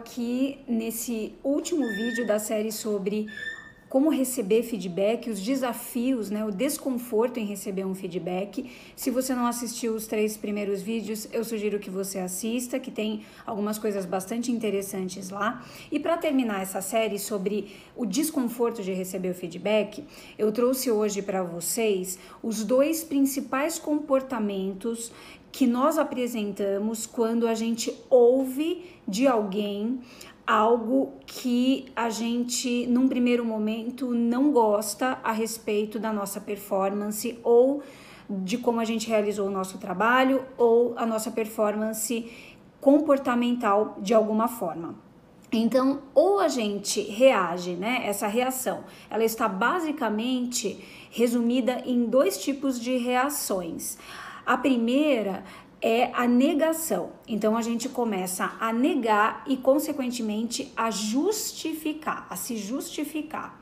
aqui nesse último vídeo da série sobre como receber feedback, os desafios, né, o desconforto em receber um feedback. Se você não assistiu os três primeiros vídeos, eu sugiro que você assista, que tem algumas coisas bastante interessantes lá. E para terminar essa série sobre o desconforto de receber o feedback, eu trouxe hoje para vocês os dois principais comportamentos que nós apresentamos quando a gente ouve de alguém algo que a gente, num primeiro momento, não gosta a respeito da nossa performance ou de como a gente realizou o nosso trabalho ou a nossa performance comportamental de alguma forma. Então, ou a gente reage, né? Essa reação, ela está basicamente resumida em dois tipos de reações. A primeira é a negação. Então a gente começa a negar e, consequentemente, a justificar, a se justificar.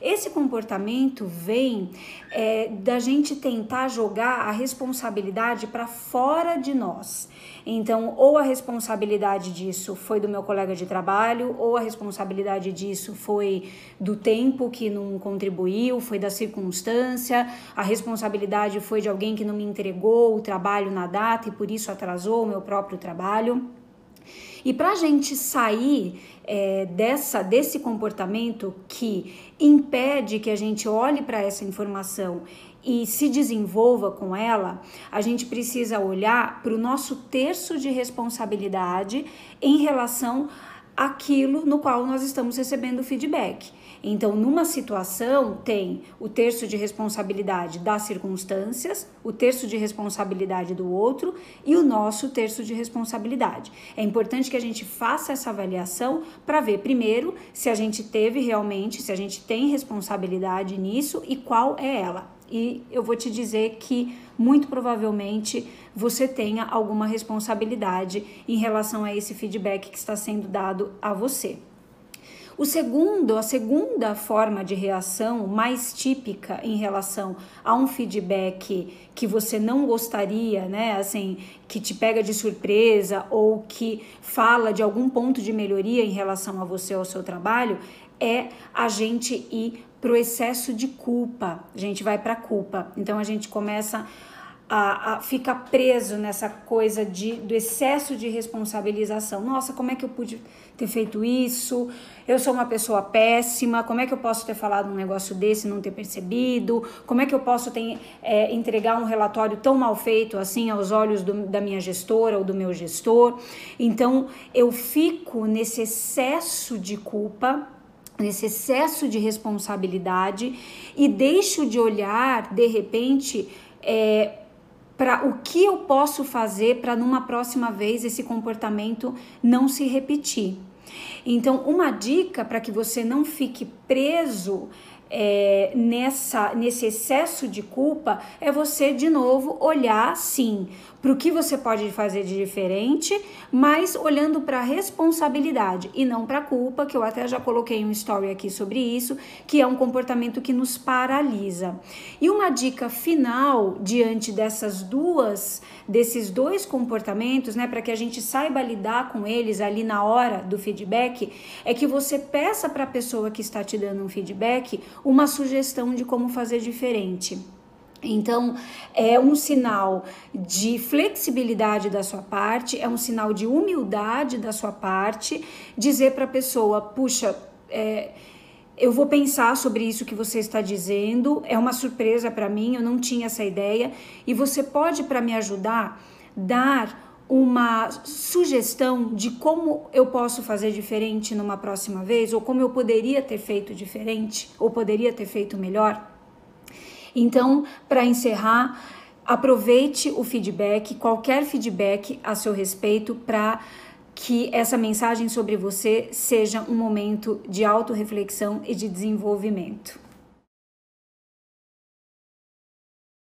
Esse comportamento vem é, da gente tentar jogar a responsabilidade para fora de nós. Então, ou a responsabilidade disso foi do meu colega de trabalho, ou a responsabilidade disso foi do tempo que não contribuiu, foi da circunstância, a responsabilidade foi de alguém que não me entregou o trabalho na data e por isso atrasou o meu próprio trabalho. E para a gente sair é, dessa desse comportamento que impede que a gente olhe para essa informação e se desenvolva com ela, a gente precisa olhar para o nosso terço de responsabilidade em relação àquilo no qual nós estamos recebendo feedback. Então, numa situação, tem o terço de responsabilidade das circunstâncias, o terço de responsabilidade do outro e o nosso terço de responsabilidade. É importante que a gente faça essa avaliação para ver, primeiro, se a gente teve realmente, se a gente tem responsabilidade nisso e qual é ela. E eu vou te dizer que muito provavelmente você tenha alguma responsabilidade em relação a esse feedback que está sendo dado a você. O segundo, a segunda forma de reação mais típica em relação a um feedback que você não gostaria, né, assim, que te pega de surpresa ou que fala de algum ponto de melhoria em relação a você ou ao seu trabalho, é a gente ir pro excesso de culpa. A gente vai para culpa. Então a gente começa a, a fica preso nessa coisa de, do excesso de responsabilização. Nossa, como é que eu pude ter feito isso? Eu sou uma pessoa péssima. Como é que eu posso ter falado um negócio desse e não ter percebido? Como é que eu posso ter, é, entregar um relatório tão mal feito assim aos olhos do, da minha gestora ou do meu gestor? Então, eu fico nesse excesso de culpa nesse excesso de responsabilidade e deixo de olhar de repente é, para o que eu posso fazer para numa próxima vez esse comportamento não se repetir. Então, uma dica para que você não fique preso é, nessa, nesse excesso de culpa é você de novo olhar sim para o que você pode fazer de diferente, mas olhando para a responsabilidade e não para a culpa, que eu até já coloquei um story aqui sobre isso, que é um comportamento que nos paralisa. E uma dica final diante dessas duas, desses dois comportamentos, né, para que a gente saiba lidar com eles ali na hora do feedback, é que você peça para a pessoa que está te dando um feedback uma sugestão de como fazer diferente. Então, é um sinal de flexibilidade da sua parte, é um sinal de humildade da sua parte, dizer para a pessoa: puxa, é, eu vou pensar sobre isso que você está dizendo, é uma surpresa para mim, eu não tinha essa ideia, e você pode, para me ajudar, dar uma sugestão de como eu posso fazer diferente numa próxima vez, ou como eu poderia ter feito diferente, ou poderia ter feito melhor? Então, para encerrar, aproveite o feedback, qualquer feedback a seu respeito, para que essa mensagem sobre você seja um momento de autorreflexão e de desenvolvimento.